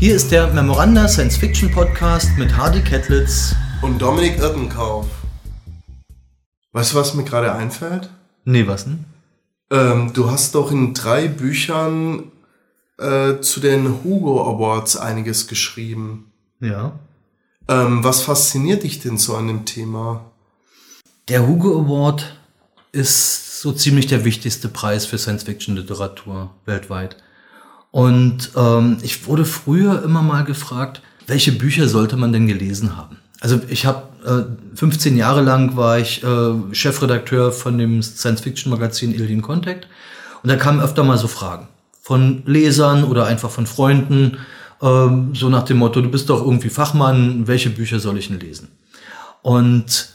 Hier ist der Memoranda Science Fiction Podcast mit Hardy Kettlitz und Dominik Irtenkauf. Weißt du, was mir gerade einfällt? Nee, was denn? Ähm, du hast doch in drei Büchern äh, zu den Hugo Awards einiges geschrieben. Ja. Ähm, was fasziniert dich denn so an dem Thema? Der Hugo Award ist so ziemlich der wichtigste Preis für Science-Fiction-Literatur weltweit. Und ähm, ich wurde früher immer mal gefragt, welche Bücher sollte man denn gelesen haben? Also ich habe äh, 15 Jahre lang war ich äh, Chefredakteur von dem Science-Fiction-Magazin Alien Contact und da kamen öfter mal so Fragen von Lesern oder einfach von Freunden, äh, so nach dem Motto, du bist doch irgendwie Fachmann, welche Bücher soll ich denn lesen? Und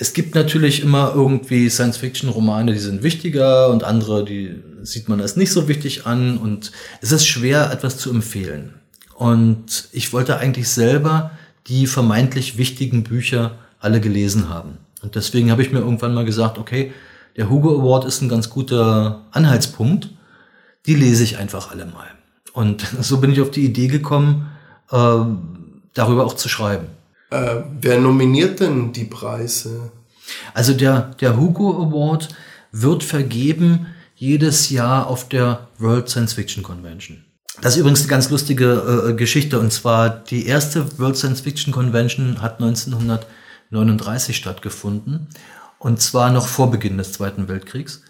es gibt natürlich immer irgendwie Science-Fiction-Romane, die sind wichtiger und andere, die sieht man als nicht so wichtig an und es ist schwer, etwas zu empfehlen. Und ich wollte eigentlich selber die vermeintlich wichtigen Bücher alle gelesen haben. Und deswegen habe ich mir irgendwann mal gesagt, okay, der Hugo Award ist ein ganz guter Anhaltspunkt. Die lese ich einfach alle mal. Und so bin ich auf die Idee gekommen, äh, darüber auch zu schreiben. Äh, wer nominiert denn die Preise? Also der, der Hugo Award wird vergeben jedes Jahr auf der World Science Fiction Convention. Das ist übrigens eine ganz lustige äh, Geschichte. Und zwar die erste World Science Fiction Convention hat 1939 stattgefunden. Und zwar noch vor Beginn des Zweiten Weltkriegs.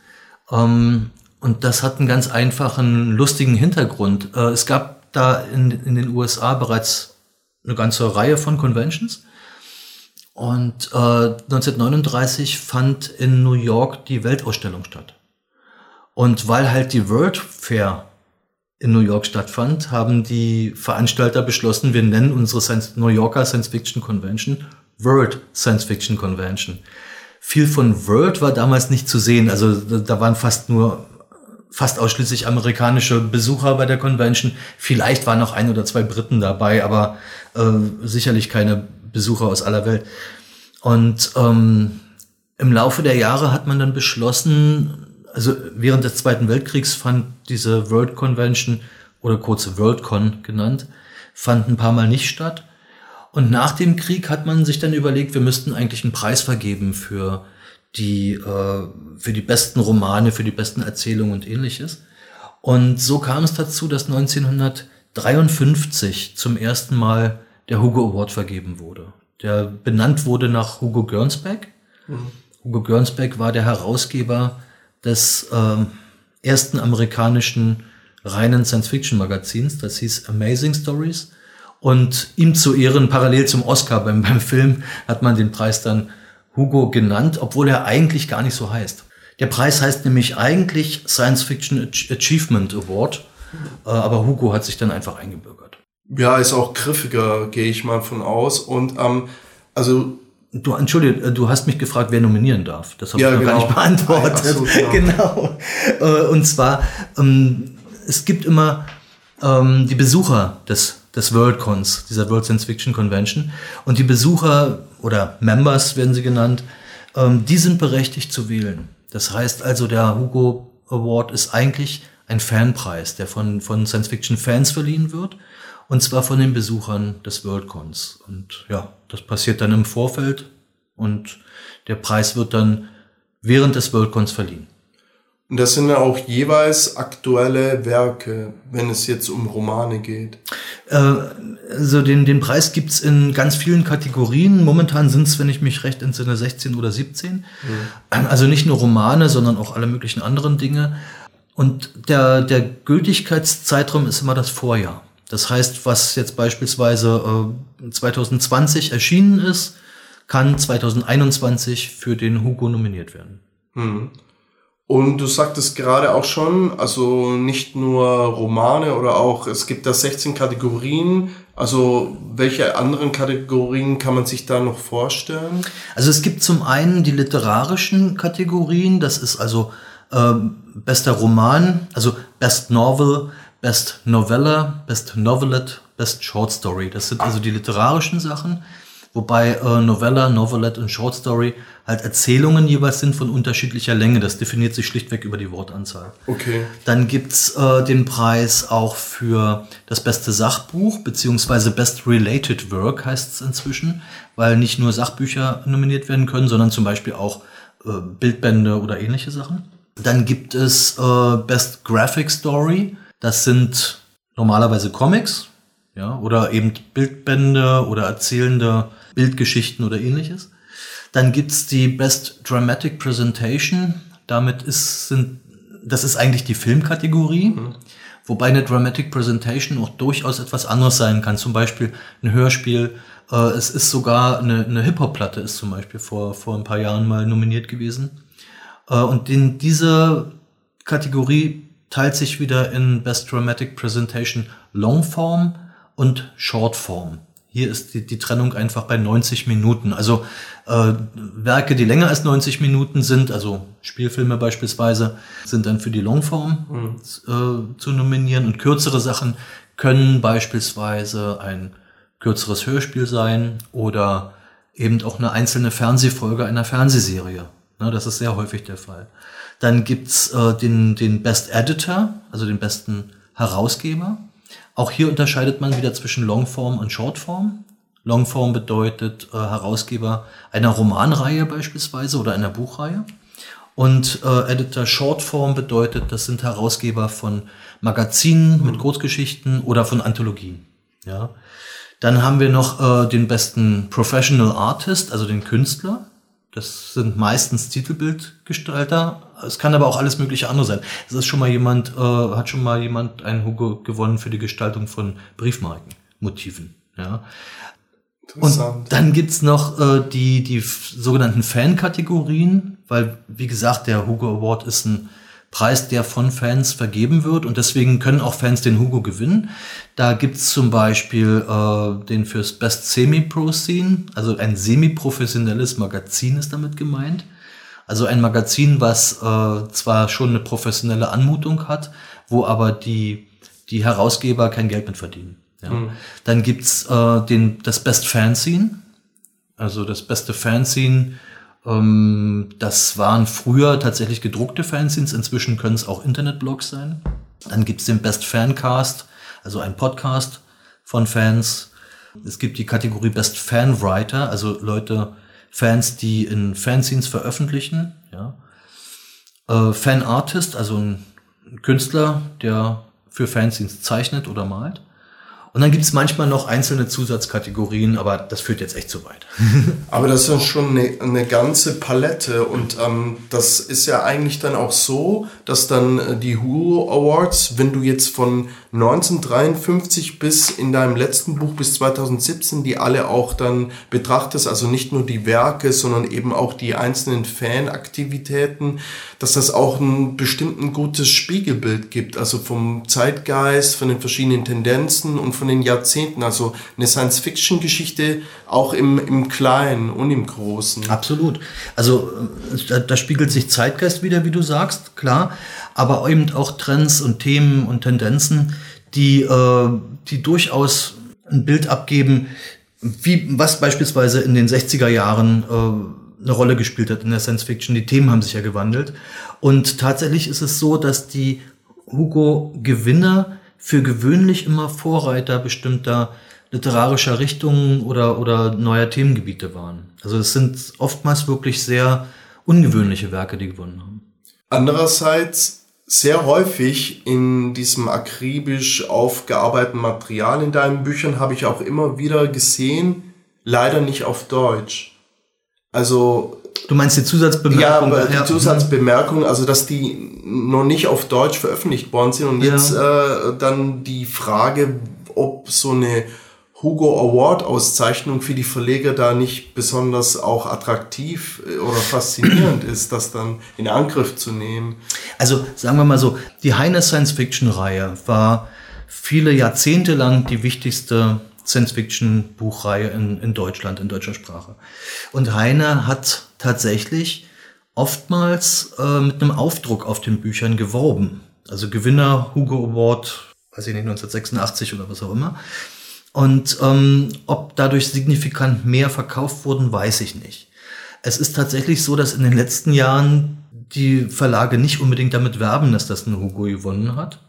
Ähm, und das hat einen ganz einfachen, lustigen Hintergrund. Äh, es gab da in, in den USA bereits eine ganze Reihe von Conventions. Und äh, 1939 fand in New York die Weltausstellung statt. Und weil halt die World Fair in New York stattfand, haben die Veranstalter beschlossen, wir nennen unsere Science, New Yorker Science Fiction Convention World Science Fiction Convention. Viel von World war damals nicht zu sehen. Also da waren fast nur, fast ausschließlich amerikanische Besucher bei der Convention. Vielleicht waren noch ein oder zwei Briten dabei, aber äh, sicherlich keine Besucher aus aller Welt. Und ähm, im Laufe der Jahre hat man dann beschlossen, also während des Zweiten Weltkriegs fand diese World Convention oder kurze Worldcon genannt, fand ein paar Mal nicht statt. Und nach dem Krieg hat man sich dann überlegt, wir müssten eigentlich einen Preis vergeben für die, äh, für die besten Romane, für die besten Erzählungen und ähnliches. Und so kam es dazu, dass 1953 zum ersten Mal der Hugo Award vergeben wurde. Der benannt wurde nach Hugo Gernsback. Mhm. Hugo Gernsback war der Herausgeber des äh, ersten amerikanischen reinen Science-Fiction-Magazins. Das hieß Amazing Stories. Und ihm zu Ehren, parallel zum Oscar beim, beim Film, hat man den Preis dann Hugo genannt, obwohl er eigentlich gar nicht so heißt. Der Preis heißt nämlich eigentlich Science Fiction Achievement Award, äh, aber Hugo hat sich dann einfach eingebürgert. Ja, ist auch griffiger, gehe ich mal von aus. Und ähm, also Du, entschuldige, äh, du hast mich gefragt, wer nominieren darf. Das habe ja, ich noch genau. gar nicht beantwortet. Ja, so, genau. genau. Äh, und zwar, ähm, es gibt immer ähm, die Besucher des, des Worldcons, dieser World Science Fiction Convention. Und die Besucher oder Members werden sie genannt, ähm, die sind berechtigt zu wählen. Das heißt also, der Hugo Award ist eigentlich ein Fanpreis, der von, von Science Fiction Fans verliehen wird. Und zwar von den Besuchern des Worldcons. Und ja, das passiert dann im Vorfeld und der Preis wird dann während des Worldcons verliehen. Und das sind ja auch jeweils aktuelle Werke, wenn es jetzt um Romane geht. Äh, also den, den Preis gibt's in ganz vielen Kategorien. Momentan sind es, wenn ich mich recht entsinne, 16 oder 17. Mhm. Also nicht nur Romane, sondern auch alle möglichen anderen Dinge. Und der, der Gültigkeitszeitraum ist immer das Vorjahr. Das heißt, was jetzt beispielsweise äh, 2020 erschienen ist, kann 2021 für den Hugo nominiert werden. Hm. Und du sagtest gerade auch schon, also nicht nur Romane oder auch, es gibt da 16 Kategorien. Also welche anderen Kategorien kann man sich da noch vorstellen? Also es gibt zum einen die literarischen Kategorien, das ist also äh, bester Roman, also Best Novel, Best Novella, Best Novelet, Best Short Story. Das sind also die literarischen Sachen. Wobei äh, Novella, Novelette und Short Story halt Erzählungen jeweils sind von unterschiedlicher Länge. Das definiert sich schlichtweg über die Wortanzahl. Okay. Dann gibt's äh, den Preis auch für das beste Sachbuch, beziehungsweise Best Related Work heißt es inzwischen, weil nicht nur Sachbücher nominiert werden können, sondern zum Beispiel auch äh, Bildbände oder ähnliche Sachen. Dann gibt es äh, Best Graphic Story. Das sind normalerweise Comics, ja, oder eben Bildbände oder erzählende Bildgeschichten oder ähnliches. Dann gibt's die Best Dramatic Presentation. Damit ist, sind, das ist eigentlich die Filmkategorie. Mhm. Wobei eine Dramatic Presentation auch durchaus etwas anderes sein kann. Zum Beispiel ein Hörspiel. Äh, es ist sogar eine, eine Hip-Hop-Platte ist zum Beispiel vor, vor ein paar Jahren mal nominiert gewesen. Äh, und in diese Kategorie teilt sich wieder in Best Dramatic Presentation Longform und Shortform. Hier ist die, die Trennung einfach bei 90 Minuten. Also äh, Werke, die länger als 90 Minuten sind, also Spielfilme beispielsweise, sind dann für die Longform mhm. äh, zu nominieren. Und kürzere Sachen können beispielsweise ein kürzeres Hörspiel sein oder eben auch eine einzelne Fernsehfolge einer Fernsehserie. Ne, das ist sehr häufig der Fall. Dann gibt's äh, den, den Best Editor, also den besten Herausgeber. Auch hier unterscheidet man wieder zwischen Longform und Shortform. Longform bedeutet äh, Herausgeber einer Romanreihe beispielsweise oder einer Buchreihe. Und äh, Editor Shortform bedeutet, das sind Herausgeber von Magazinen mit Kurzgeschichten oder von Anthologien. Ja. Dann haben wir noch äh, den besten Professional Artist, also den Künstler. Das sind meistens Titelbildgestalter. Es kann aber auch alles mögliche andere sein. Es ist schon mal jemand, äh, hat schon mal jemand einen Hugo gewonnen für die Gestaltung von Briefmarkenmotiven. Ja. Und dann gibt's noch äh, die, die sogenannten Fan-Kategorien, weil, wie gesagt, der Hugo Award ist ein Preis, der von Fans vergeben wird und deswegen können auch Fans den Hugo gewinnen. Da gibt's zum Beispiel äh, den fürs Best Semi-Pro Scene, also ein semi-professionelles Magazin ist damit gemeint. Also ein Magazin, was äh, zwar schon eine professionelle Anmutung hat, wo aber die, die Herausgeber kein Geld mit verdienen. Ja. Mhm. Dann gibt's äh, den, das Best Fanzine, also das beste Fanzine das waren früher tatsächlich gedruckte Fanzines, inzwischen können es auch Internetblogs sein. Dann gibt es den Best Fancast, also ein Podcast von Fans. Es gibt die Kategorie Best Fanwriter, also Leute, Fans, die in Fanzines veröffentlichen. Ja. Äh, Fan Artist, also ein Künstler, der für Fanzines zeichnet oder malt. Und dann gibt es manchmal noch einzelne Zusatzkategorien, aber das führt jetzt echt zu weit. aber das ist ja schon eine, eine ganze Palette und ähm, das ist ja eigentlich dann auch so, dass dann äh, die Hugo Awards, wenn du jetzt von 1953 bis in deinem letzten Buch bis 2017 die alle auch dann betrachtest, also nicht nur die Werke, sondern eben auch die einzelnen Fanaktivitäten, dass das auch ein bestimmten gutes Spiegelbild gibt, also vom Zeitgeist, von den verschiedenen Tendenzen und von den Jahrzehnten, also eine Science-Fiction-Geschichte auch im, im Kleinen und im Großen. Absolut. Also da, da spiegelt sich Zeitgeist wieder, wie du sagst, klar, aber eben auch Trends und Themen und Tendenzen, die, äh, die durchaus ein Bild abgeben, wie, was beispielsweise in den 60er Jahren äh, eine Rolle gespielt hat in der Science Fiction. Die Themen haben sich ja gewandelt. Und tatsächlich ist es so, dass die Hugo-Gewinner für gewöhnlich immer Vorreiter bestimmter literarischer Richtungen oder, oder neuer Themengebiete waren. Also es sind oftmals wirklich sehr ungewöhnliche Werke, die gewonnen haben. Andererseits sehr häufig in diesem akribisch aufgearbeiteten Material in deinen Büchern habe ich auch immer wieder gesehen, leider nicht auf Deutsch. Also Du meinst die Zusatzbemerkung? Ja, aber die. Zusatzbemerkung, also dass die noch nicht auf Deutsch veröffentlicht worden sind. Und ja. jetzt äh, dann die Frage, ob so eine Hugo Award Auszeichnung für die Verleger da nicht besonders auch attraktiv äh, oder faszinierend ist, das dann in Angriff zu nehmen. Also sagen wir mal so, die Heine Science Fiction Reihe war viele Jahrzehnte lang die wichtigste Science-Fiction-Buchreihe in, in Deutschland, in deutscher Sprache. Und Heine hat tatsächlich oftmals äh, mit einem Aufdruck auf den Büchern geworben. Also Gewinner Hugo Award, weiß ich nicht, 1986 oder was auch immer. Und ähm, ob dadurch signifikant mehr verkauft wurden, weiß ich nicht. Es ist tatsächlich so, dass in den letzten Jahren die Verlage nicht unbedingt damit werben, dass das ein Hugo gewonnen hat.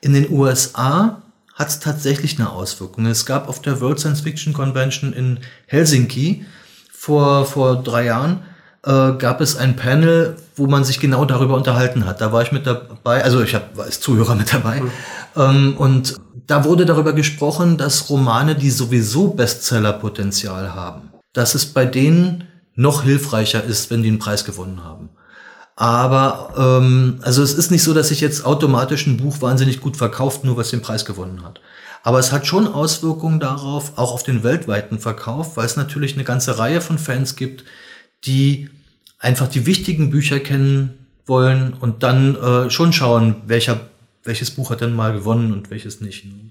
In den USA hat es tatsächlich eine Auswirkung. Es gab auf der World Science Fiction Convention in Helsinki vor, vor drei Jahren äh, gab es ein Panel, wo man sich genau darüber unterhalten hat. Da war ich mit dabei, also ich hab, war als Zuhörer mit dabei. Mhm. Ähm, und da wurde darüber gesprochen, dass Romane, die sowieso Bestsellerpotenzial haben, dass es bei denen noch hilfreicher ist, wenn die einen Preis gewonnen haben. Aber ähm, also es ist nicht so, dass sich jetzt automatisch ein Buch wahnsinnig gut verkauft, nur was den Preis gewonnen hat. Aber es hat schon Auswirkungen darauf, auch auf den weltweiten Verkauf, weil es natürlich eine ganze Reihe von Fans gibt, die einfach die wichtigen Bücher kennen wollen und dann äh, schon schauen, welcher, welches Buch hat denn mal gewonnen und welches nicht. Ne?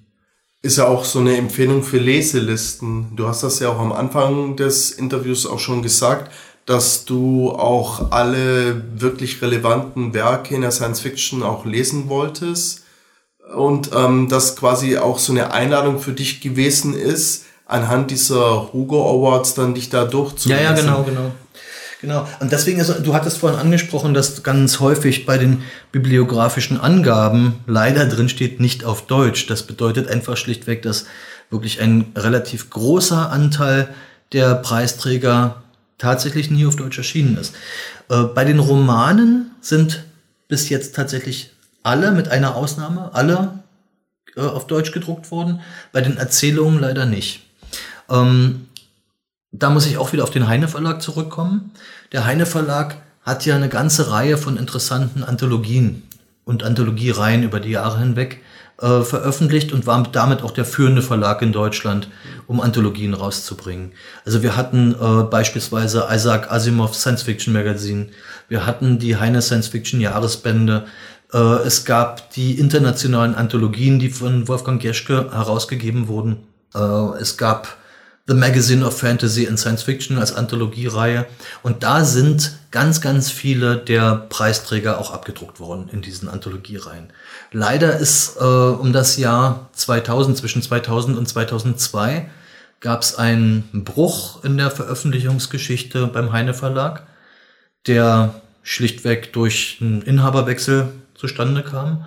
Ist ja auch so eine Empfehlung für Leselisten. Du hast das ja auch am Anfang des Interviews auch schon gesagt, dass du auch alle wirklich relevanten Werke in der Science Fiction auch lesen wolltest und ähm, das quasi auch so eine Einladung für dich gewesen ist, anhand dieser Hugo Awards dann dich da durchzulesen. Ja, ja, genau, genau. Genau. Und deswegen ist, du hattest vorhin angesprochen, dass ganz häufig bei den bibliografischen Angaben leider drin steht nicht auf Deutsch. Das bedeutet einfach schlichtweg, dass wirklich ein relativ großer Anteil der Preisträger tatsächlich nie auf Deutsch erschienen ist. Äh, bei den Romanen sind bis jetzt tatsächlich alle, mit einer Ausnahme, alle äh, auf Deutsch gedruckt worden. Bei den Erzählungen leider nicht. Ähm, da muss ich auch wieder auf den Heine Verlag zurückkommen. Der Heine Verlag hat ja eine ganze Reihe von interessanten Anthologien und Anthologiereihen über die Jahre hinweg äh, veröffentlicht und war damit auch der führende Verlag in Deutschland, um Anthologien rauszubringen. Also wir hatten äh, beispielsweise Isaac Asimov Science Fiction Magazine, wir hatten die Heine Science Fiction Jahresbände, äh, es gab die internationalen Anthologien, die von Wolfgang Geschke herausgegeben wurden. Äh, es gab The Magazine of Fantasy and Science Fiction als Anthologiereihe. Und da sind ganz, ganz viele der Preisträger auch abgedruckt worden in diesen Anthologiereihen. Leider ist äh, um das Jahr 2000, zwischen 2000 und 2002, gab es einen Bruch in der Veröffentlichungsgeschichte beim Heine Verlag, der schlichtweg durch einen Inhaberwechsel zustande kam.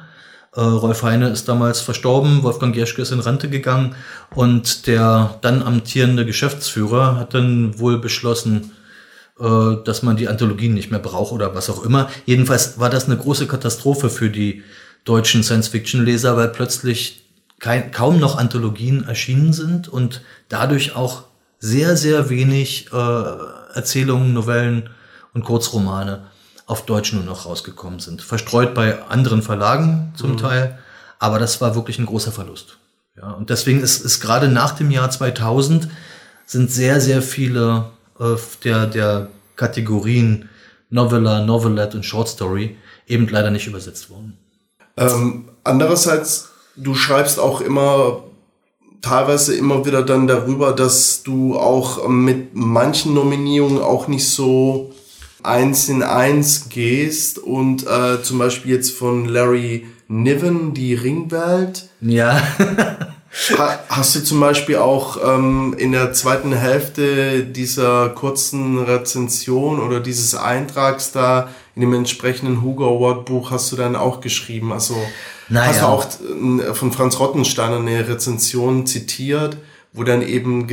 Äh, Rolf Heine ist damals verstorben, Wolfgang Gerschke ist in Rente gegangen und der dann amtierende Geschäftsführer hat dann wohl beschlossen, äh, dass man die Anthologien nicht mehr braucht oder was auch immer. Jedenfalls war das eine große Katastrophe für die deutschen Science-Fiction-Leser, weil plötzlich kein, kaum noch Anthologien erschienen sind und dadurch auch sehr, sehr wenig äh, Erzählungen, Novellen und Kurzromane auf Deutsch nur noch rausgekommen sind. Verstreut bei anderen Verlagen zum mhm. Teil, aber das war wirklich ein großer Verlust. Ja, und deswegen ist, ist gerade nach dem Jahr 2000 sind sehr, sehr viele äh, der, der Kategorien Novella, Novelette und Short Story eben leider nicht übersetzt worden. Ähm, andererseits, du schreibst auch immer teilweise immer wieder dann darüber, dass du auch mit manchen Nominierungen auch nicht so eins in eins gehst und äh, zum Beispiel jetzt von Larry Niven, die Ringwelt. Ja. ha, hast du zum Beispiel auch ähm, in der zweiten Hälfte dieser kurzen Rezension oder dieses Eintrags da in dem entsprechenden Hugo Award Buch hast du dann auch geschrieben. Also naja. hast du auch äh, von Franz Rottensteiner eine Rezension zitiert, wo dann eben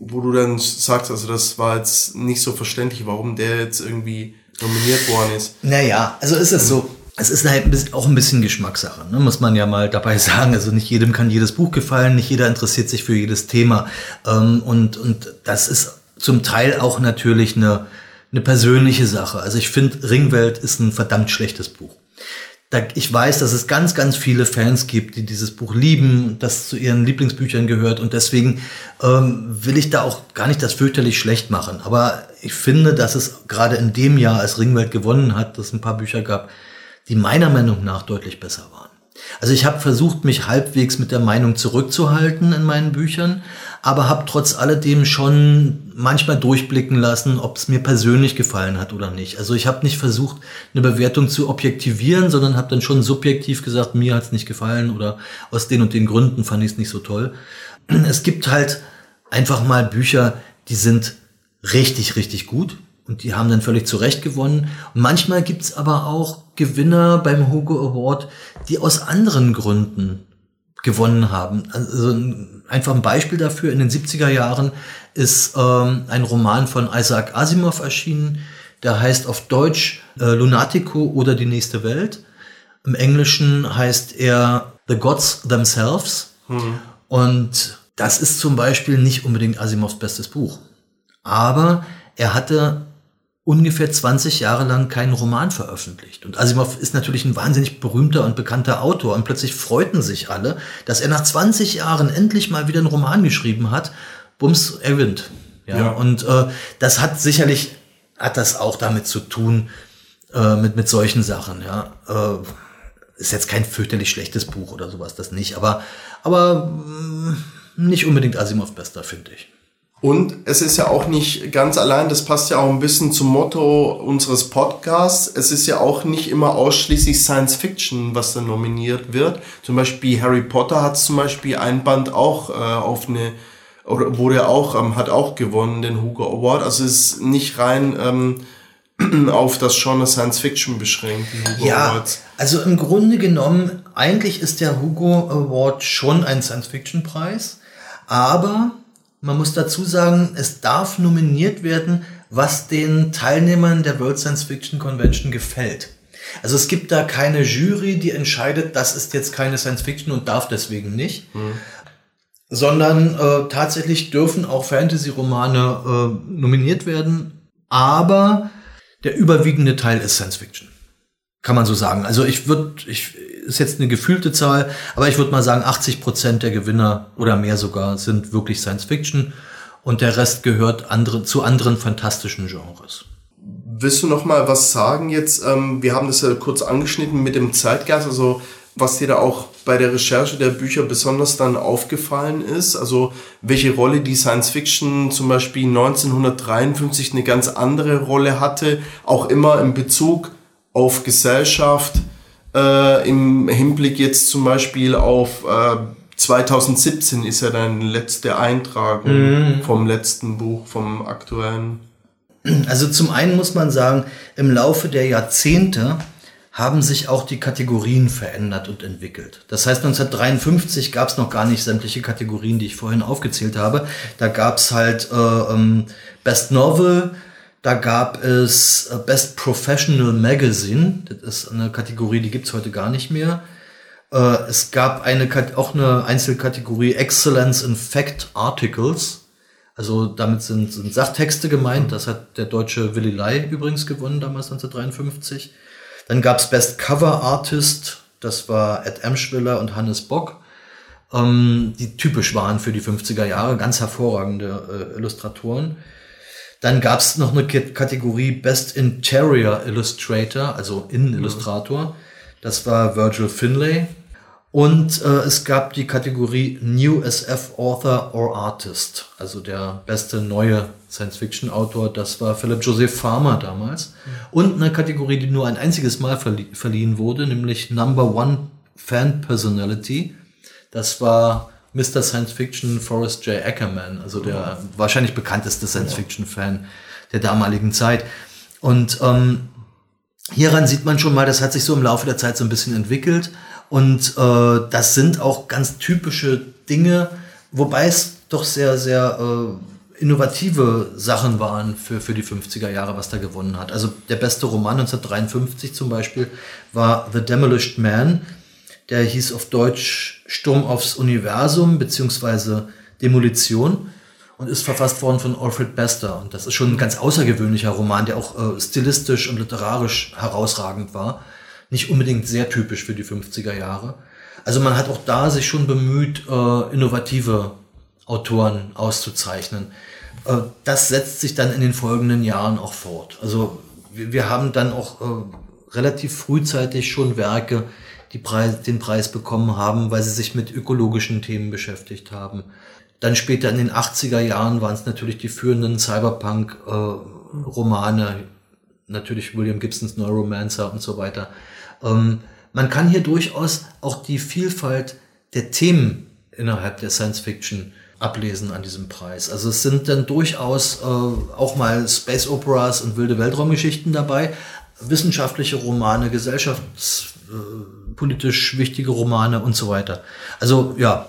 wo du dann sagst, also das war jetzt nicht so verständlich, warum der jetzt irgendwie nominiert worden ist. Naja, also ist es so. Es ist halt auch ein bisschen Geschmackssache, ne? muss man ja mal dabei sagen. Also nicht jedem kann jedes Buch gefallen, nicht jeder interessiert sich für jedes Thema. Ähm, und, und das ist zum Teil auch natürlich eine, eine persönliche Sache. Also ich finde, Ringwelt ist ein verdammt schlechtes Buch da, ich weiß, dass es ganz, ganz viele Fans gibt, die dieses Buch lieben, das zu ihren Lieblingsbüchern gehört. Und deswegen ähm, will ich da auch gar nicht das fürchterlich schlecht machen. Aber ich finde, dass es gerade in dem Jahr, als Ringwelt gewonnen hat, dass es ein paar Bücher gab, die meiner Meinung nach deutlich besser waren. Also ich habe versucht, mich halbwegs mit der Meinung zurückzuhalten in meinen Büchern, aber habe trotz alledem schon manchmal durchblicken lassen, ob es mir persönlich gefallen hat oder nicht. Also ich habe nicht versucht, eine Bewertung zu objektivieren, sondern habe dann schon subjektiv gesagt, mir hat es nicht gefallen oder aus den und den Gründen fand ich es nicht so toll. es gibt halt einfach mal Bücher, die sind richtig, richtig gut und die haben dann völlig zu Recht gewonnen. Und manchmal gibt's aber auch Gewinner beim Hugo Award, die aus anderen Gründen gewonnen haben. Also einfach ein Beispiel dafür, in den 70er Jahren ist ähm, ein Roman von Isaac Asimov erschienen, der heißt auf Deutsch äh, Lunatico oder die nächste Welt. Im Englischen heißt er The Gods Themselves. Mhm. Und das ist zum Beispiel nicht unbedingt Asimovs bestes Buch. Aber er hatte ungefähr 20 Jahre lang keinen Roman veröffentlicht. Und Asimov ist natürlich ein wahnsinnig berühmter und bekannter Autor. Und plötzlich freuten sich alle, dass er nach 20 Jahren endlich mal wieder einen Roman geschrieben hat. Bums, er gewinnt. Ja, ja. Und äh, das hat sicherlich, hat das auch damit zu tun, äh, mit, mit solchen Sachen. Ja, äh, ist jetzt kein fürchterlich schlechtes Buch oder sowas, das nicht. Aber, aber mh, mm, nicht unbedingt Asimovs bester, finde ich. Und es ist ja auch nicht ganz allein, das passt ja auch ein bisschen zum Motto unseres Podcasts. Es ist ja auch nicht immer ausschließlich Science Fiction, was da nominiert wird. Zum Beispiel Harry Potter hat zum Beispiel ein Band auch äh, auf eine, oder wurde auch, ähm, hat auch gewonnen, den Hugo Award. Also es ist nicht rein ähm, auf das Genre Science Fiction beschränkt. Die Hugo ja, Awards. also im Grunde genommen, eigentlich ist der Hugo Award schon ein Science Fiction Preis, aber man muss dazu sagen, es darf nominiert werden, was den Teilnehmern der World Science Fiction Convention gefällt. Also es gibt da keine Jury, die entscheidet, das ist jetzt keine Science Fiction und darf deswegen nicht. Mhm. Sondern äh, tatsächlich dürfen auch Fantasy-Romane äh, nominiert werden, aber der überwiegende Teil ist Science Fiction. Kann man so sagen. Also ich würde, ich, ist jetzt eine gefühlte Zahl, aber ich würde mal sagen, 80 Prozent der Gewinner oder mehr sogar sind wirklich Science Fiction und der Rest gehört andere, zu anderen fantastischen Genres. Willst du noch mal was sagen jetzt? Ähm, wir haben das ja kurz angeschnitten mit dem Zeitgeist, also was dir da auch bei der Recherche der Bücher besonders dann aufgefallen ist, also welche Rolle die Science Fiction zum Beispiel 1953 eine ganz andere Rolle hatte, auch immer in Bezug auf Gesellschaft, äh, im Hinblick jetzt zum Beispiel auf äh, 2017 ist ja dein letzte Eintragung mhm. vom letzten Buch, vom aktuellen. Also zum einen muss man sagen, im Laufe der Jahrzehnte haben sich auch die Kategorien verändert und entwickelt. Das heißt, 1953 gab es noch gar nicht sämtliche Kategorien, die ich vorhin aufgezählt habe. Da gab es halt äh, ähm, Best Novel, da gab es äh, Best Professional Magazine. Das ist eine Kategorie, die gibt's heute gar nicht mehr. Äh, es gab eine, auch eine Einzelkategorie Excellence in Fact Articles. Also damit sind, sind Sachtexte gemeint. Das hat der deutsche Willy Lai übrigens gewonnen, damals 1953. Dann gab's Best Cover Artist. Das war Ed Emschwiller und Hannes Bock. Ähm, die typisch waren für die 50er Jahre. Ganz hervorragende äh, Illustratoren. Dann gab es noch eine Kategorie Best Interior Illustrator, also Innenillustrator. Das war Virgil Finlay. Und äh, es gab die Kategorie New SF Author or Artist, also der beste neue Science-Fiction-Autor. Das war Philip Joseph Farmer damals. Und eine Kategorie, die nur ein einziges Mal verlie verliehen wurde, nämlich Number One Fan Personality. Das war Mr. Science Fiction Forrest J. Ackerman, also der wahrscheinlich bekannteste Science Fiction Fan der damaligen Zeit. Und ähm, hieran sieht man schon mal, das hat sich so im Laufe der Zeit so ein bisschen entwickelt. Und äh, das sind auch ganz typische Dinge, wobei es doch sehr, sehr äh, innovative Sachen waren für, für die 50er Jahre, was da gewonnen hat. Also der beste Roman 1953 zum Beispiel war The Demolished Man der hieß auf Deutsch Sturm aufs Universum beziehungsweise Demolition und ist verfasst worden von Alfred Bester. Und das ist schon ein ganz außergewöhnlicher Roman, der auch äh, stilistisch und literarisch herausragend war. Nicht unbedingt sehr typisch für die 50er Jahre. Also man hat auch da sich schon bemüht, äh, innovative Autoren auszuzeichnen. Äh, das setzt sich dann in den folgenden Jahren auch fort. Also wir, wir haben dann auch äh, relativ frühzeitig schon Werke, die Preis, den Preis bekommen haben, weil sie sich mit ökologischen Themen beschäftigt haben. Dann später in den 80er Jahren waren es natürlich die führenden Cyberpunk-Romane, äh, natürlich William Gibsons Neuromancer und so weiter. Ähm, man kann hier durchaus auch die Vielfalt der Themen innerhalb der Science Fiction ablesen an diesem Preis. Also es sind dann durchaus äh, auch mal Space Operas und wilde Weltraumgeschichten dabei, wissenschaftliche Romane, gesellschaftspolitisch äh, wichtige Romane und so weiter. Also ja.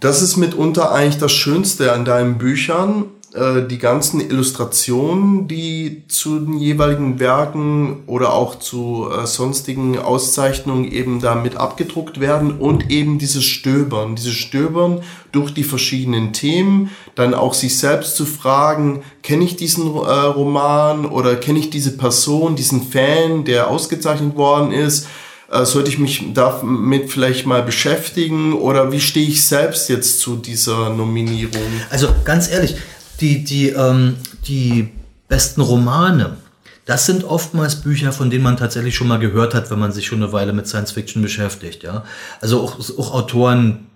Das ist mitunter eigentlich das Schönste an deinen Büchern, äh, die ganzen Illustrationen, die zu den jeweiligen Werken oder auch zu äh, sonstigen Auszeichnungen eben damit abgedruckt werden und eben dieses Stöbern, dieses Stöbern durch die verschiedenen Themen, dann auch sich selbst zu fragen, kenne ich diesen Roman oder kenne ich diese Person, diesen Fan, der ausgezeichnet worden ist, äh, sollte ich mich damit vielleicht mal beschäftigen oder wie stehe ich selbst jetzt zu dieser Nominierung? Also ganz ehrlich, die, die, ähm, die besten Romane, das sind oftmals Bücher, von denen man tatsächlich schon mal gehört hat, wenn man sich schon eine Weile mit Science Fiction beschäftigt. Ja? Also auch, auch Autoren,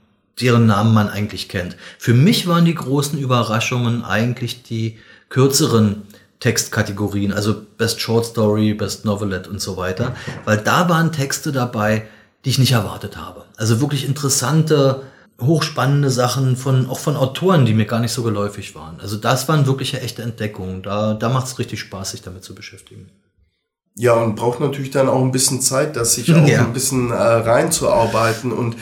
deren Namen man eigentlich kennt. Für mich waren die großen Überraschungen eigentlich die kürzeren Textkategorien, also Best Short Story, Best Novelette und so weiter, weil da waren Texte dabei, die ich nicht erwartet habe. Also wirklich interessante hochspannende Sachen von, auch von Autoren, die mir gar nicht so geläufig waren. Also das waren wirkliche echte Entdeckungen. Da, da macht es richtig Spaß, sich damit zu beschäftigen. Ja, und braucht natürlich dann auch ein bisschen Zeit, das sich auch ja. ein bisschen äh, reinzuarbeiten. Und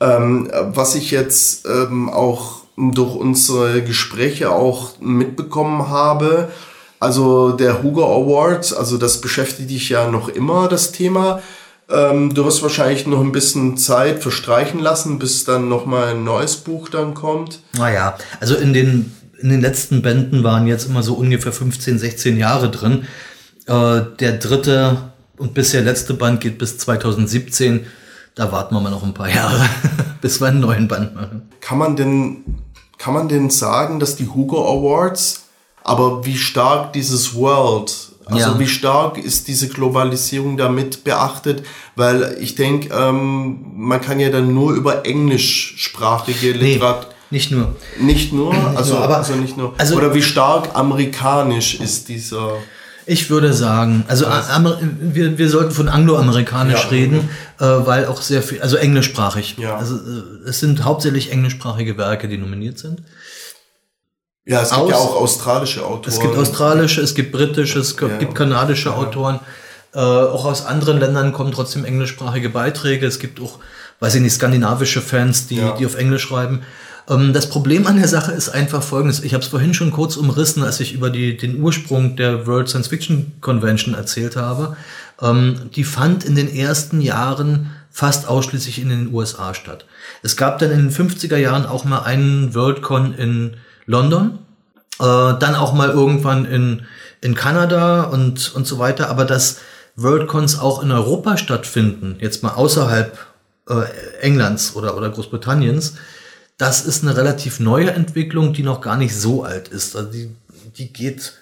ähm, was ich jetzt ähm, auch durch unsere Gespräche auch mitbekommen habe, also der Hugo Awards, also das beschäftigt dich ja noch immer, das Thema. Ähm, du wirst wahrscheinlich noch ein bisschen Zeit verstreichen lassen, bis dann nochmal ein neues Buch dann kommt. Naja, also in den, in den letzten Bänden waren jetzt immer so ungefähr 15, 16 Jahre drin. Äh, der dritte und bisher letzte Band geht bis 2017. Da warten wir mal noch ein paar Jahre, bis wir einen neuen Band machen. Kann man denn, kann man denn sagen, dass die Hugo Awards, aber wie stark dieses World also ja. wie stark ist diese Globalisierung damit beachtet? Weil ich denke, ähm, man kann ja dann nur über englischsprachige Literatur. Nee, nicht nur. Nicht nur, also, nur, aber, also nicht nur. Also, Oder wie stark amerikanisch ist dieser. Ich würde sagen, also Amer wir, wir sollten von angloamerikanisch ja, reden, äh, weil auch sehr viel, also englischsprachig. Ja. Also äh, es sind hauptsächlich englischsprachige Werke, die nominiert sind. Ja, es gibt aus, ja auch australische Autoren. Es gibt australische, es gibt britische, es gibt ja. kanadische. Autoren. Äh, auch aus anderen Ländern kommen trotzdem englischsprachige Beiträge. Es gibt auch, weiß ich nicht, skandinavische Fans, die, die auf Englisch schreiben. Ähm, das Problem an der Sache ist einfach folgendes. Ich habe es vorhin schon kurz umrissen, als ich über die, den Ursprung der World Science Fiction Convention erzählt habe. Ähm, die fand in den ersten Jahren fast ausschließlich in den USA statt. Es gab dann in den 50er Jahren auch mal einen Worldcon in London, äh, dann auch mal irgendwann in, in Kanada und, und so weiter, aber dass Worldcons auch in Europa stattfinden, jetzt mal außerhalb äh, Englands oder, oder Großbritanniens, das ist eine relativ neue Entwicklung, die noch gar nicht so alt ist. Also die, die geht,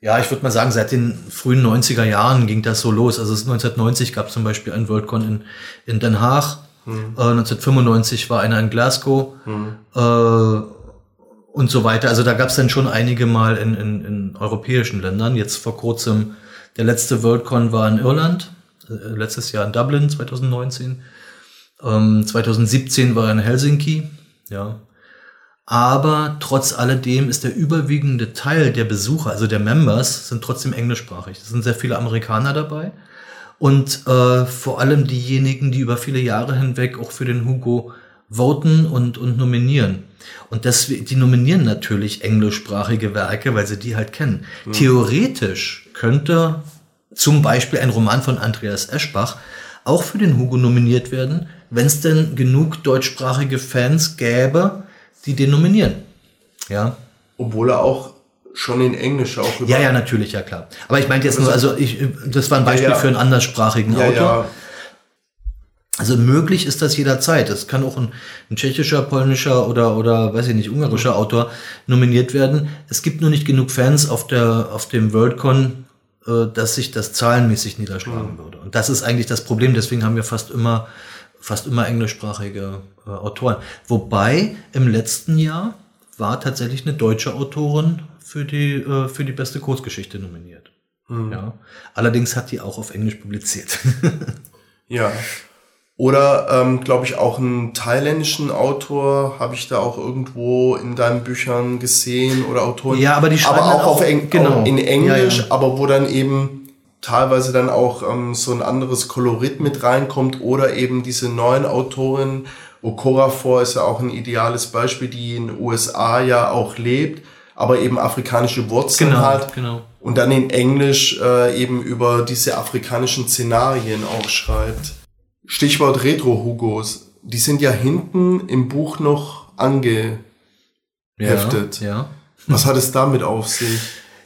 ja, ich würde mal sagen, seit den frühen 90er Jahren ging das so los. Also 1990 gab es zum Beispiel ein Worldcon in, in Den Haag. Hm. Äh, 1995 war einer in Glasgow. Hm. Äh, und so weiter. Also da gab es dann schon einige Mal in, in, in europäischen Ländern. Jetzt vor kurzem, der letzte Worldcon war in Irland, äh, letztes Jahr in Dublin 2019. Ähm, 2017 war er in Helsinki, ja. Aber trotz alledem ist der überwiegende Teil der Besucher, also der Members, sind trotzdem englischsprachig. Es sind sehr viele Amerikaner dabei. Und äh, vor allem diejenigen, die über viele Jahre hinweg auch für den Hugo voten und, und nominieren. Und das, die nominieren natürlich englischsprachige Werke, weil sie die halt kennen. Mhm. Theoretisch könnte zum Beispiel ein Roman von Andreas Eschbach auch für den Hugo nominiert werden, wenn es denn genug deutschsprachige Fans gäbe, die den nominieren. Ja. Obwohl er auch schon in Englisch auch Ja, ja, natürlich, ja klar. Aber ich meinte jetzt nur, also ich, das war ein Beispiel ja, ja. für einen anderssprachigen ja, Autor. Also möglich ist das jederzeit. Es kann auch ein, ein, tschechischer, polnischer oder, oder, weiß ich nicht, ungarischer Autor nominiert werden. Es gibt nur nicht genug Fans auf der, auf dem Worldcon, äh, dass sich das zahlenmäßig niederschlagen mhm. würde. Und das ist eigentlich das Problem. Deswegen haben wir fast immer, fast immer englischsprachige äh, Autoren. Wobei im letzten Jahr war tatsächlich eine deutsche Autorin für die, äh, für die beste Kurzgeschichte nominiert. Mhm. Ja. Allerdings hat die auch auf Englisch publiziert. ja. Oder, ähm, glaube ich, auch einen thailändischen Autor habe ich da auch irgendwo in deinen Büchern gesehen oder Autoren. Ja, aber die schreiben aber auch, dann auf auch- Eng genau. auch in Englisch, Ja, ja. aber wo dann eben teilweise dann auch ähm, so ein anderes Kolorit mit reinkommt oder eben diese neuen Autoren. Okorafor ist ja auch ein ideales Beispiel, die in den USA ja auch lebt, aber eben afrikanische Wurzeln Genau, hat genau. und dann in Englisch äh, eben über diese afrikanischen Szenarien auch schreibt. Stichwort Retro-Hugos. Die sind ja hinten im Buch noch angeheftet. Ja, ja. Was hat es damit auf sich?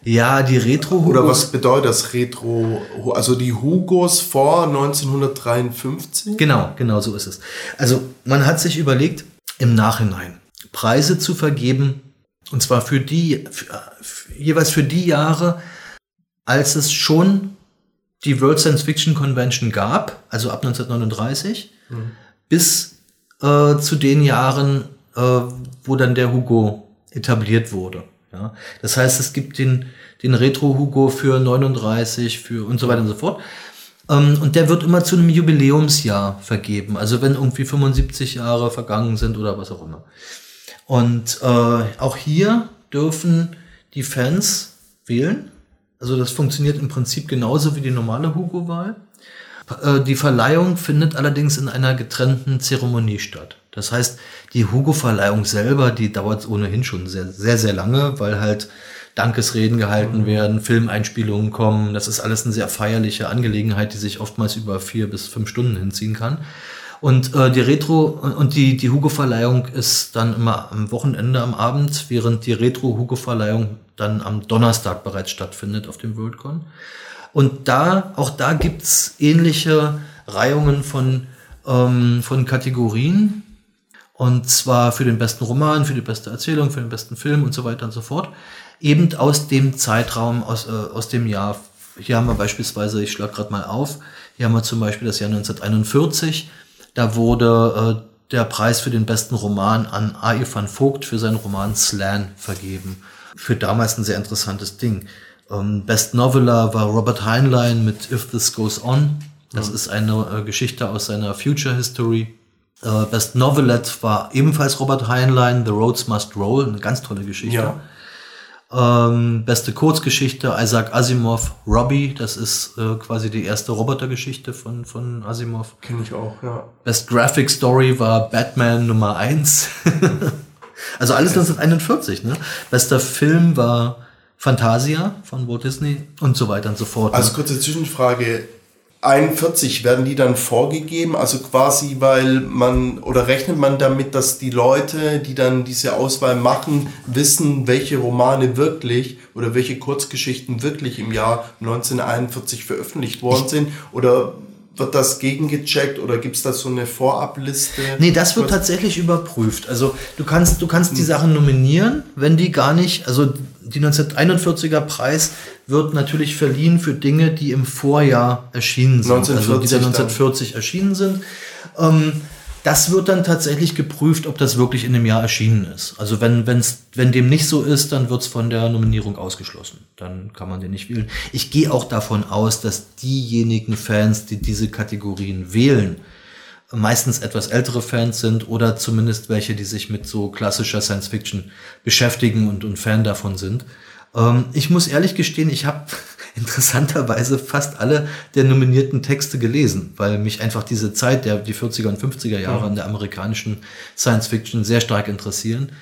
Ja, die retro Oder was bedeutet das Retro? Also die Hugos vor 1953? Genau, genau so ist es. Also man hat sich überlegt, im Nachhinein Preise zu vergeben, und zwar für die, für, für, jeweils für die Jahre, als es schon die World Science Fiction Convention gab, also ab 1939, bis äh, zu den Jahren, äh, wo dann der Hugo etabliert wurde. Ja? Das heißt, es gibt den, den Retro-Hugo für 39, für und so weiter und so fort. Ähm, und der wird immer zu einem Jubiläumsjahr vergeben. Also wenn irgendwie 75 Jahre vergangen sind oder was auch immer. Und äh, auch hier dürfen die Fans wählen. Also das funktioniert im Prinzip genauso wie die normale Hugo-Wahl. Äh, Die Verleihung findet allerdings in einer getrennten Zeremonie statt. Das heißt, die Hugo-Verleihung selber, die dauert ohnehin schon sehr, sehr, sehr lange, weil halt Dankesreden gehalten werden, Filmeinspielungen kommen. Das ist alles eine sehr feierliche Angelegenheit, die sich oftmals über vier bis fünf Stunden hinziehen kann. Und äh, die Retro und die, die Hugo-Verleihung ist dann immer am Wochenende am Abend, während die Retro-Hugo-Verleihung dann am Donnerstag bereits stattfindet auf dem Worldcon. Und da, auch da gibt's ähnliche Reihungen von, ähm, von Kategorien. Und zwar für den besten Roman, für die beste Erzählung, für den besten Film und so weiter und so fort. Eben aus dem Zeitraum, aus, äh, aus dem Jahr. Hier haben wir beispielsweise, ich schlage gerade mal auf, hier haben wir zum Beispiel das Jahr 1941. Da wurde äh, der Preis für den besten Roman an A.E. van Vogt für seinen Roman Slan vergeben. Für damals ein sehr interessantes Ding. Ähm, Best Noveler war Robert Heinlein mit If This Goes On. Das ist eine äh, Geschichte aus seiner Future History. Äh, Best Novelette war ebenfalls Robert Heinlein, The Roads Must Roll, eine ganz tolle Geschichte. Ja. Ähm, beste Kurzgeschichte, Isaac Asimov, Robbie, das ist äh, quasi die erste Robotergeschichte von, von Asimov. Kenne ich auch, ja. Best Graphic Story war Batman Nummer 1. also alles 1941, ne? Bester Film war Fantasia von Walt Disney und so weiter und so fort. Also ne? kurze Zwischenfrage. 41 werden die dann vorgegeben, also quasi, weil man oder rechnet man damit, dass die Leute, die dann diese Auswahl machen, wissen, welche Romane wirklich oder welche Kurzgeschichten wirklich im Jahr 1941 veröffentlicht worden sind? Oder wird das gegengecheckt oder gibt es da so eine Vorabliste? Nee, das wird tatsächlich überprüft. Also du kannst, du kannst die Sachen nominieren, wenn die gar nicht, also die 1941er Preis wird natürlich verliehen für Dinge, die im Vorjahr erschienen sind. also die 1940 dann. 1940 erschienen sind. Ähm, das wird dann tatsächlich geprüft, ob das wirklich in dem Jahr erschienen ist. Also wenn, wenn's, wenn dem nicht so ist, dann wird's von der Nominierung ausgeschlossen. Dann kann man den nicht wählen. Ich gehe auch davon aus, dass diejenigen Fans, die diese Kategorien wählen, meistens etwas ältere Fans sind oder zumindest welche, die sich mit so klassischer Science Fiction beschäftigen und, und Fan davon sind. Ähm, ich muss ehrlich gestehen, ich habe interessanterweise fast alle der nominierten Texte gelesen, weil mich einfach diese Zeit, der, die 40er und 50er Jahre an der amerikanischen Science Fiction sehr stark interessieren.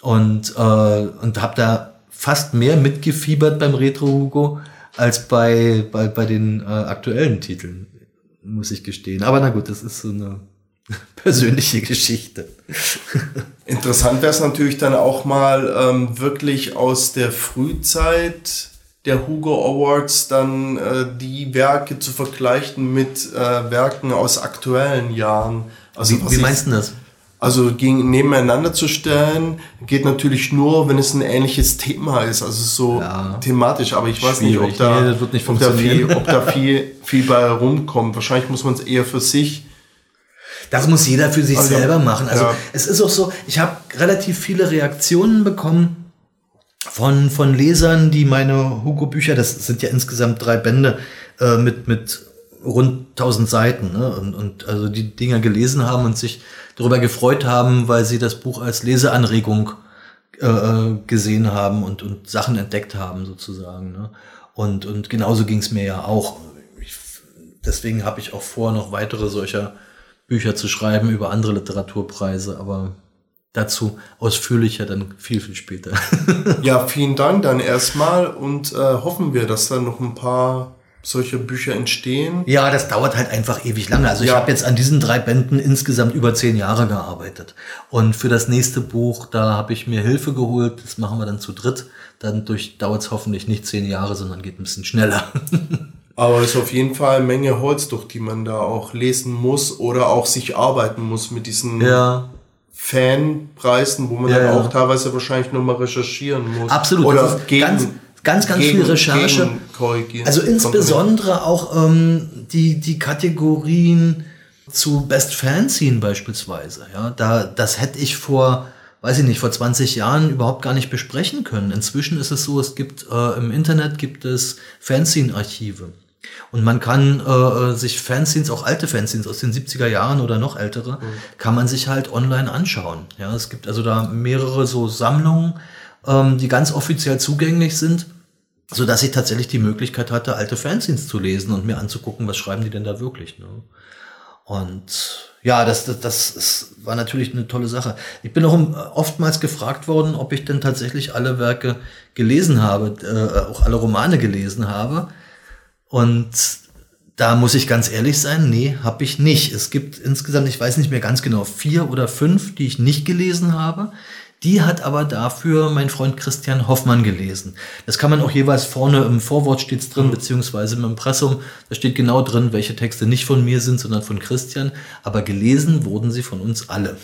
Und, äh, und habe da fast mehr mitgefiebert beim Retro Hugo als bei, bei, bei den äh, aktuellen Titeln, muss ich gestehen. Aber na gut, das ist so eine persönliche Geschichte. Interessant wäre es natürlich dann auch mal ähm, wirklich aus der Frühzeit der Hugo Awards dann äh, die Werke zu vergleichen mit äh, Werken aus aktuellen Jahren. Also, Wie ich- meinst du das? Also gegen, nebeneinander zu stellen, geht natürlich nur, wenn es ein ähnliches Thema ist, also so Ja. thematisch, aber ich weiß nicht, ob Schwierig. da, Nee, nicht ob da, viel, ob da viel, viel bei rumkommt. Wahrscheinlich muss man es eher für sich Das muss jeder für sich Also, selber machen. Also ja. es ist auch so, ich habe relativ viele Reaktionen bekommen von, von Lesern, die meine Hugo-Bücher, das sind ja insgesamt drei Bände, äh, mit, mit rund 1000 Seiten ne? und, und also die Dinger gelesen haben und sich darüber gefreut haben, weil sie das Buch als Leseanregung äh, äh gesehen haben und, und Sachen entdeckt haben sozusagen. Ne? Und, und genauso ging es mir ja auch. Ich, deswegen habe ich auch vor, noch weitere solcher Bücher zu schreiben über andere Literaturpreise, aber dazu ausführlicher dann viel, viel später. ja, vielen Dank dann erstmal und äh, hoffen wir, dass da noch ein paar solche Bücher entstehen. Ja, das dauert halt einfach ewig lange. Also ich ja. habe jetzt an diesen drei Bänden insgesamt über zehn Jahre gearbeitet. Und für das nächste Buch, da habe ich mir Hilfe geholt. Das machen wir dann zu dritt. Dann dauert es hoffentlich nicht zehn Jahre, sondern geht ein bisschen schneller. Aber es ist auf jeden Fall eine Menge Holz, durch die man da auch lesen muss oder auch sich arbeiten muss mit diesen ja. Fanpreisen, wo man ja, dann auch teilweise wahrscheinlich nochmal recherchieren muss. Absolut. Oder gegen, ganz, ganz, ganz gegen, viel Recherche. Also insbesondere auch ähm, die, die Kategorien zu Best Fanzine beispielsweise. Ja, da, das hätte ich vor weiß ich nicht, vor 20 Jahren überhaupt gar nicht besprechen können. Inzwischen ist es so, es gibt äh, im Internet gibt es Fanzine-Archive. Und man kann äh, sich Fanzines, auch alte Fanzines aus den 70er Jahren oder noch ältere, mhm. kann man sich halt online anschauen. Ja, es gibt also da mehrere so Sammlungen, ähm, die ganz offiziell zugänglich sind, so dass ich tatsächlich die Möglichkeit hatte, alte Fanzines zu lesen und mir anzugucken, was schreiben die denn da wirklich. Ne? Und ja, das, das, das ist, war natürlich eine tolle Sache. Ich bin auch oftmals gefragt worden, ob ich denn tatsächlich alle Werke gelesen habe, äh, auch alle Romane gelesen habe. Und da muss ich ganz ehrlich sein, nee, habe ich nicht. Es gibt insgesamt, ich weiß nicht mehr ganz genau, vier oder fünf, die ich nicht gelesen habe. Die hat aber dafür mein Freund Christian Hoffmann gelesen. Das kann man auch jeweils vorne im Vorwort steht's drin, beziehungsweise im Impressum. Da steht genau drin, welche Texte nicht von mir sind, sondern von Christian. Aber gelesen wurden sie von uns alle.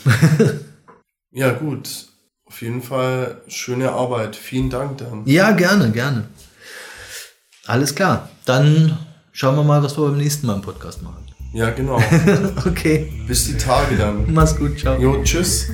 ja, gut. Auf jeden Fall schöne Arbeit. Vielen Dank dann. Ja, gerne, gerne. Alles klar. Dann schauen wir mal, was wir beim nächsten Mal im Podcast machen. Ja, genau. okay. Bis die Tage dann. Mach's gut, ciao. Jo, tschüss.